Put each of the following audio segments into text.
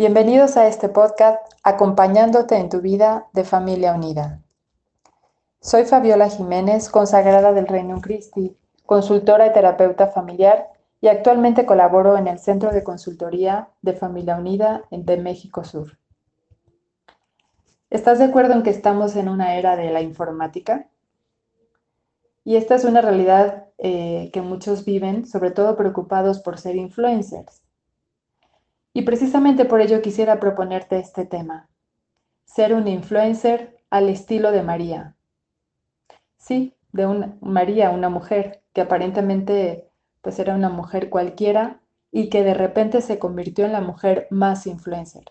Bienvenidos a este podcast acompañándote en tu vida de familia unida. Soy Fabiola Jiménez, consagrada del Reino Christi, consultora y terapeuta familiar y actualmente colaboro en el Centro de Consultoría de Familia Unida de México Sur. ¿Estás de acuerdo en que estamos en una era de la informática? Y esta es una realidad eh, que muchos viven, sobre todo preocupados por ser influencers. Y precisamente por ello quisiera proponerte este tema, ser un influencer al estilo de María. Sí, de una, María, una mujer que aparentemente pues era una mujer cualquiera y que de repente se convirtió en la mujer más influencer.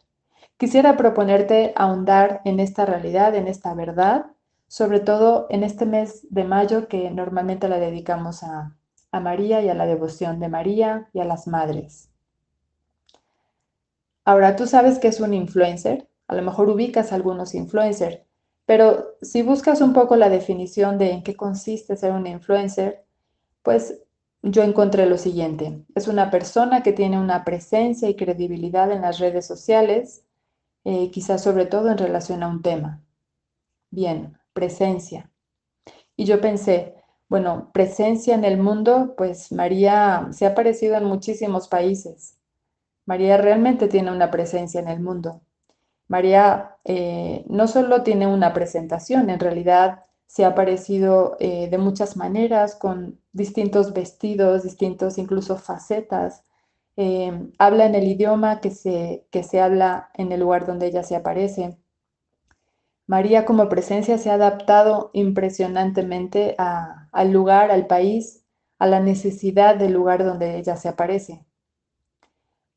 Quisiera proponerte ahondar en esta realidad, en esta verdad, sobre todo en este mes de mayo que normalmente la dedicamos a, a María y a la devoción de María y a las madres. Ahora, tú sabes que es un influencer, a lo mejor ubicas algunos influencers, pero si buscas un poco la definición de en qué consiste ser un influencer, pues yo encontré lo siguiente. Es una persona que tiene una presencia y credibilidad en las redes sociales, eh, quizás sobre todo en relación a un tema. Bien, presencia. Y yo pensé, bueno, presencia en el mundo, pues María se ha aparecido en muchísimos países. María realmente tiene una presencia en el mundo. María eh, no solo tiene una presentación, en realidad se ha aparecido eh, de muchas maneras, con distintos vestidos, distintos incluso facetas. Eh, habla en el idioma que se, que se habla en el lugar donde ella se aparece. María como presencia se ha adaptado impresionantemente al lugar, al país, a la necesidad del lugar donde ella se aparece.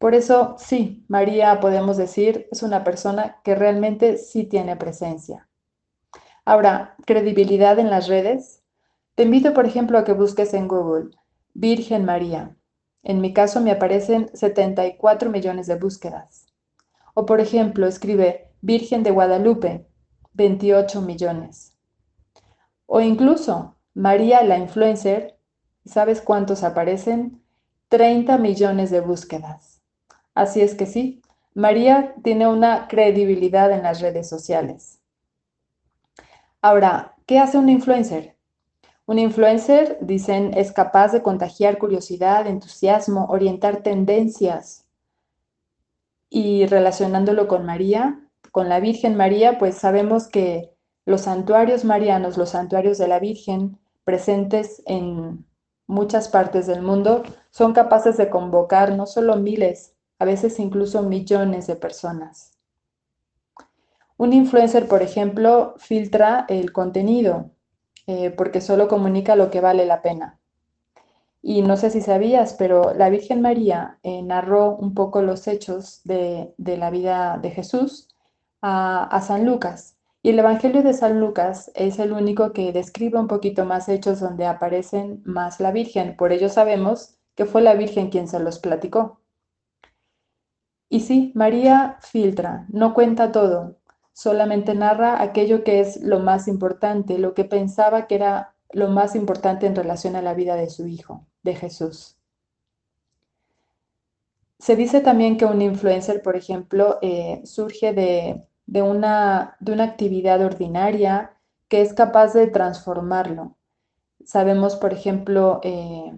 Por eso, sí, María, podemos decir, es una persona que realmente sí tiene presencia. Ahora, credibilidad en las redes. Te invito, por ejemplo, a que busques en Google Virgen María. En mi caso me aparecen 74 millones de búsquedas. O, por ejemplo, escribe Virgen de Guadalupe, 28 millones. O incluso María la influencer, ¿sabes cuántos aparecen? 30 millones de búsquedas. Así es que sí, María tiene una credibilidad en las redes sociales. Ahora, ¿qué hace un influencer? Un influencer, dicen, es capaz de contagiar curiosidad, entusiasmo, orientar tendencias. Y relacionándolo con María, con la Virgen María, pues sabemos que los santuarios marianos, los santuarios de la Virgen, presentes en muchas partes del mundo, son capaces de convocar no solo miles, a veces incluso millones de personas. Un influencer, por ejemplo, filtra el contenido eh, porque solo comunica lo que vale la pena. Y no sé si sabías, pero la Virgen María eh, narró un poco los hechos de, la vida de Jesús a, a San Lucas. Y el Evangelio de San Lucas es el único que describe un poquito más hechos donde aparecen más la Virgen. Por ello sabemos que fue la Virgen quien se los platicó. Y sí, María filtra, no cuenta todo, solamente narra aquello que es lo más importante, lo que pensaba que era lo más importante en relación a la vida de su hijo, de Jesús. Se dice también que un influencer, por ejemplo, eh, surge de, una, de una actividad ordinaria que es capaz de transformarlo. Sabemos, por ejemplo, eh,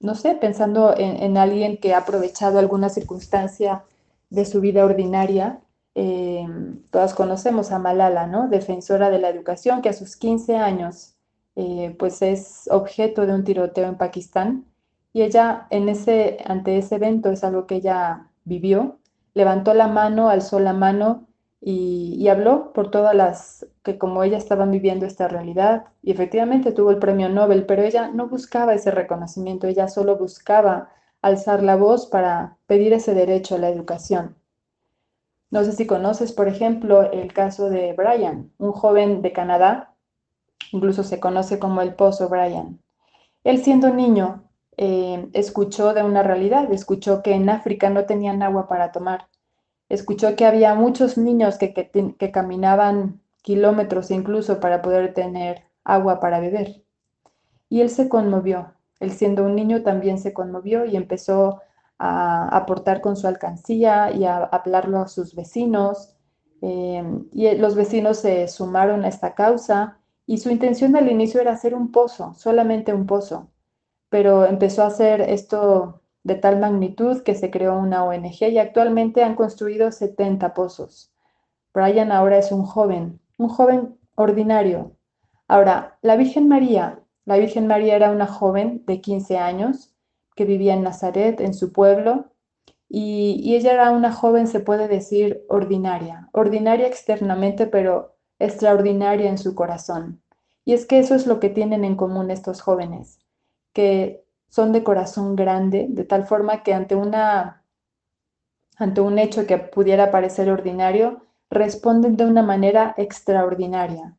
no sé, pensando en, alguien que ha aprovechado alguna circunstancia de su vida ordinaria. Eh, todas conocemos a Malala, ¿no? Defensora de la educación, que a sus 15 años, eh, pues es objeto de un tiroteo en Pakistán. Y ella, en ese, ante ese evento, es algo que ella vivió, levantó la mano, alzó la mano y, habló por todas las que como ella estaban viviendo esta realidad y efectivamente tuvo el premio Nobel, pero ella no buscaba ese reconocimiento, ella solo buscaba alzar la voz para pedir ese derecho a la educación. No sé si conoces, por ejemplo, el caso de Brian, un joven de Canadá, incluso se conoce como el Pozo Brian. Él siendo niño eh, escuchó de una realidad, escuchó que en África no tenían agua para tomar, escuchó que había muchos niños que, que caminaban kilómetros incluso para poder tener agua para beber. Y él se conmovió, él siendo un niño también se conmovió y empezó a aportar con su alcancía y a hablarlo a sus vecinos. Eh, y los vecinos se sumaron a esta causa y su intención al inicio era hacer un pozo, solamente un pozo, pero empezó a hacer esto de tal magnitud que se creó una ONG y actualmente han construido 70 pozos. Brian ahora es un joven, un joven ordinario. Ahora, la Virgen María, la Virgen María era una joven de 15 años que vivía en Nazaret, en su pueblo, y, ella era una joven, se puede decir, ordinaria, ordinaria externamente, pero extraordinaria en su corazón. Y es que eso es lo que tienen en común estos jóvenes, que son de corazón grande, de tal forma que ante una ante un hecho que pudiera parecer ordinario, responden de una manera extraordinaria.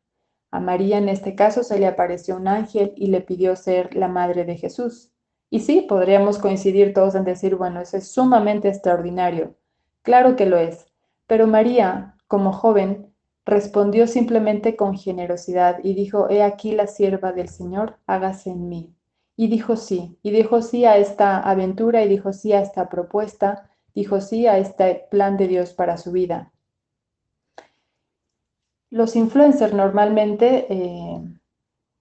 A María en este caso se le apareció un ángel y le pidió ser la madre de Jesús. Y sí, podríamos coincidir todos en decir, bueno, eso es sumamente extraordinario. Claro que lo es. Pero María, como joven, respondió simplemente con generosidad y dijo, He aquí la sierva del Señor, hágase en mí. Y dijo sí, y dijo sí a esta aventura, y dijo sí a esta propuesta, dijo sí a este plan de Dios para su vida. Los influencers normalmente eh,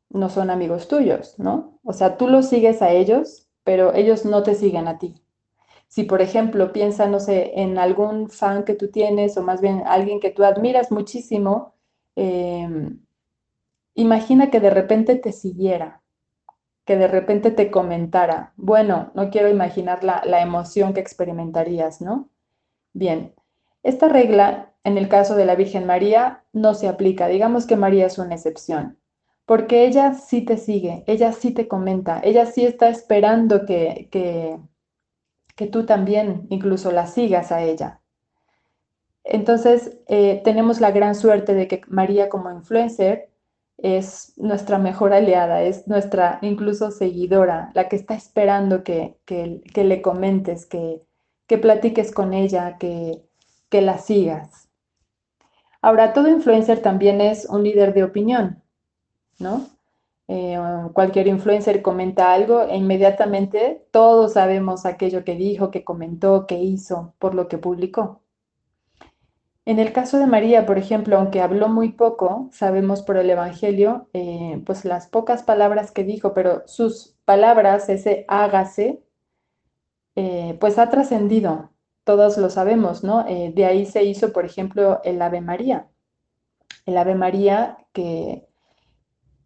no son amigos tuyos, ¿no? O sea, tú los sigues a ellos, pero ellos no te siguen a ti. Si, por ejemplo, piensa, no sé, en algún fan que tú tienes o más bien alguien que tú admiras muchísimo, em, imagina que de repente te siguiera, que de repente te comentara. Bueno, no quiero imaginar la, la emoción que experimentarías, ¿no? Bien, esta regla, en el caso de la Virgen María, no se aplica. Digamos que María es una excepción porque ella sí te sigue, ella sí te comenta, ella sí está esperando que, que, tú también incluso la sigas a ella. Entonces, eh, tenemos la gran suerte de que María como influencer es nuestra mejor aliada, es nuestra incluso seguidora, la que está esperando que, le comentes, que, que platiques con ella, que, que la sigas. Ahora, todo influencer también es un líder de opinión. ¿no? Eh, cualquier influencer comenta algo e inmediatamente todos sabemos aquello que dijo, que comentó, que hizo, por lo que publicó. En el caso de María, por ejemplo, aunque habló muy poco, sabemos por el Evangelio, eh, pues las pocas palabras que dijo, pero sus palabras, ese hágase, eh, pues ha trascendido, todos lo sabemos, ¿no? de ahí se hizo, por ejemplo, el Ave María. El Ave María que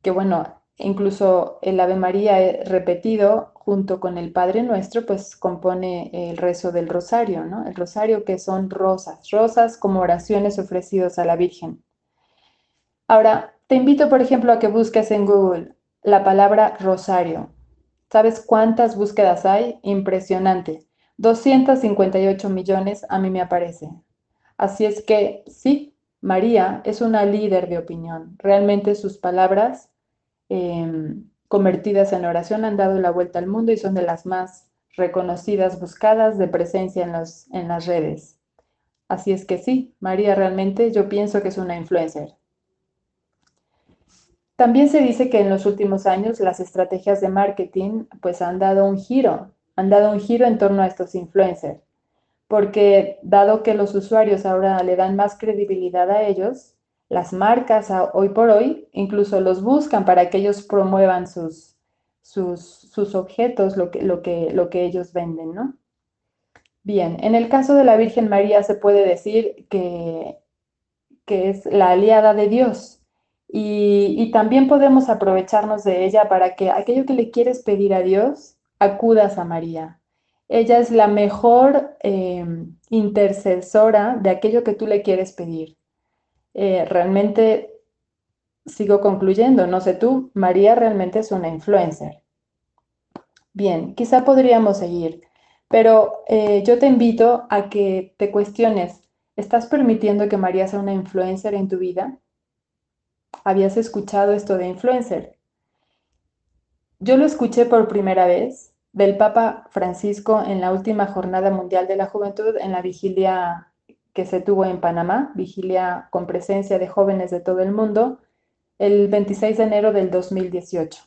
que bueno, incluso el Ave María eh, repetido junto con el Padre Nuestro, pues compone el rezo del rosario, ¿no? El rosario que son rosas, rosas como oraciones ofrecidas a la Virgen. Ahora, te invito, por ejemplo, a que busques en Google la palabra rosario. ¿Sabes cuántas búsquedas hay? Impresionante. 258 millones a mí me aparece. Así es que sí, María es una líder de opinión. Realmente sus palabras Em, convertidas en oración han dado la vuelta al mundo y son de las más reconocidas, buscadas de presencia en, en las redes. Así es que sí, María realmente yo pienso que es una influencer. También se dice que en los últimos años las estrategias de marketing pues han dado un giro, han dado un giro en torno a estos influencers, porque dado que los usuarios ahora le dan más credibilidad a ellos, las marcas hoy por hoy incluso los buscan para que ellos promuevan sus, sus, objetos, lo que, lo, que, lo que ellos venden, ¿no? Bien, en el caso de la Virgen María se puede decir que, que es la aliada de Dios y, y, también podemos aprovecharnos de ella para que aquello que le quieres pedir a Dios, acudas a María. Ella es la mejor eh, intercesora de aquello que tú le quieres pedir. Eh, realmente sigo concluyendo, no sé tú, María realmente es una influencer. Bien, quizá podríamos seguir, pero eh, yo te invito a que te cuestiones ¿Estás permitiendo que María sea una influencer en tu vida? ¿Habías escuchado esto de influencer? Yo lo escuché por primera vez del Papa Francisco en la última Jornada Mundial de la Juventud en la vigilia que se tuvo en Panamá, vigilia con presencia de jóvenes de todo el mundo, el 26 de enero del 2018.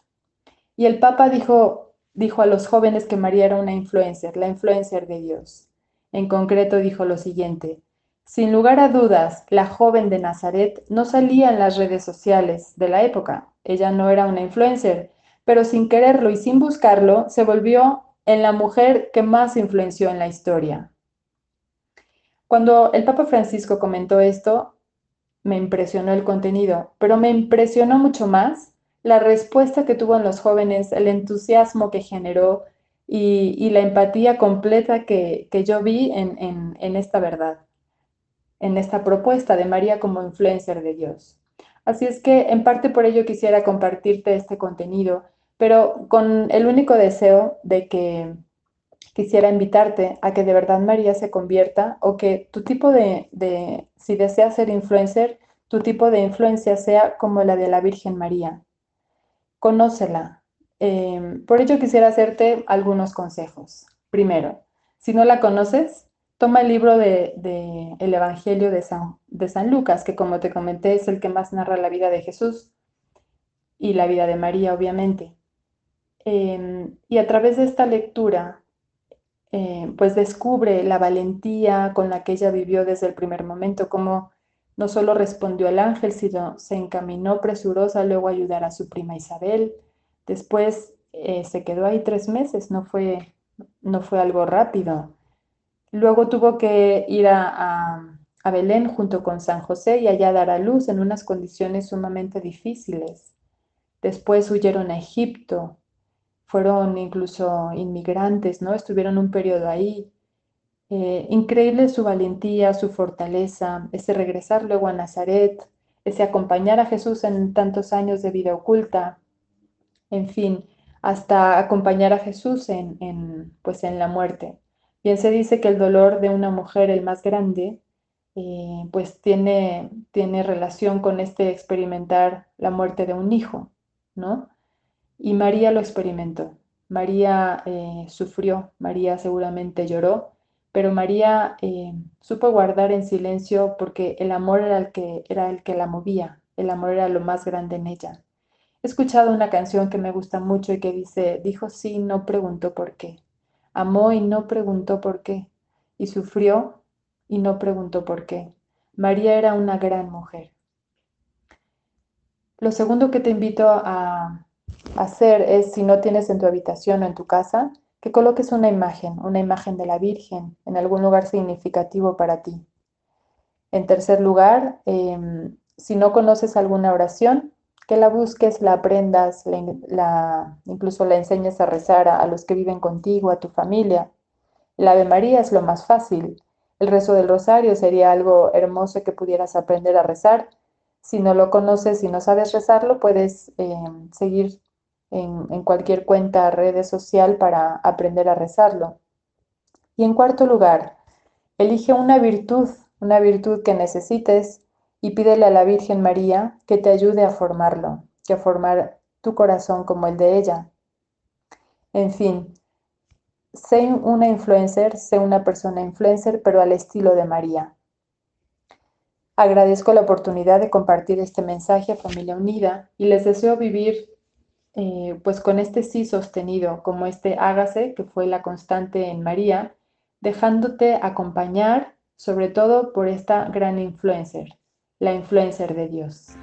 Y el Papa dijo, dijo a los jóvenes que María era una influencer, la influencer de Dios. En concreto dijo lo siguiente, sin lugar a dudas, la joven de Nazaret no salía en las redes sociales de la época. Ella no era una influencer, pero sin quererlo y sin buscarlo, se volvió en la mujer que más influenció en la historia. Cuando el Papa Francisco comentó esto, me impresionó el contenido, pero me impresionó mucho más la respuesta que tuvo en los jóvenes, el entusiasmo que generó y, la empatía completa que, yo vi en esta verdad en esta propuesta de María como influencer de Dios. Así es que en parte por ello quisiera compartirte este contenido, pero con el único deseo de que quisiera invitarte a que de verdad María se convierta o que tu tipo de, si deseas ser influencer, tu tipo de influencia sea como la de la Virgen María. Conócela. Em, por ello quisiera hacerte algunos consejos. Primero, si no la conoces, toma el libro de, el Evangelio de San, de San Lucas, que como te comenté es el que más narra la vida de Jesús y la vida de María, obviamente. Em, y a través de esta lectura, eh, pues descubre la valentía con la que ella vivió desde el primer momento, como no solo respondió al ángel, sino se encaminó presurosa luego a ayudar a su prima Isabel. Después eh, se quedó ahí tres meses, no fue, no fue algo rápido. Luego tuvo que ir a, Belén junto con San José y allá dar a luz en unas condiciones sumamente difíciles. Después huyeron a Egipto, fueron incluso inmigrantes, ¿no? Estuvieron un periodo ahí. Eh, increíble su valentía, su fortaleza, ese regresar luego a Nazaret, ese acompañar a Jesús en tantos años de vida oculta, en fin, hasta acompañar a Jesús en, pues en la muerte. Bien se dice que el dolor de una mujer, el más grande, eh, pues tiene, tiene relación con este experimentar la muerte de un hijo, ¿no? Y María lo experimentó. María eh, sufrió, María seguramente lloró, pero María eh, supo guardar en silencio porque el amor era el, que, era el que la movía, el amor era lo más grande en ella. He escuchado una canción que me gusta mucho y que dice, dijo sí, no preguntó por qué. Amó y no preguntó por qué, y sufrió y no preguntó por qué. María era una gran mujer. Lo segundo que te invito a hacer es, si no tienes en tu habitación o en tu casa, que coloques una imagen, una imagen de la Virgen en algún lugar significativo para ti. En tercer lugar, em, si no conoces alguna oración, que la busques, la aprendas, la, incluso la enseñes a rezar a, los que viven contigo, a tu familia. El Ave María es lo más fácil. El rezo del rosario sería algo hermoso que pudieras aprender a rezar. Si no lo conoces, si no sabes rezarlo, puedes em, seguir en, cualquier cuenta, redes social para aprender a rezarlo. Y en cuarto lugar, elige una virtud, una virtud que necesites y pídele a la Virgen María que te ayude a formarlo, que a formar tu corazón como el de ella. En fin, sé una influencer, sé una persona influencer, pero al estilo de María. Agradezco la oportunidad de compartir este mensaje a Familia Unida y les deseo vivir eh, pues con este sí sostenido, como este hágase, que fue la constante en María, dejándote acompañar sobre todo por esta gran influencer la influencer de Dios.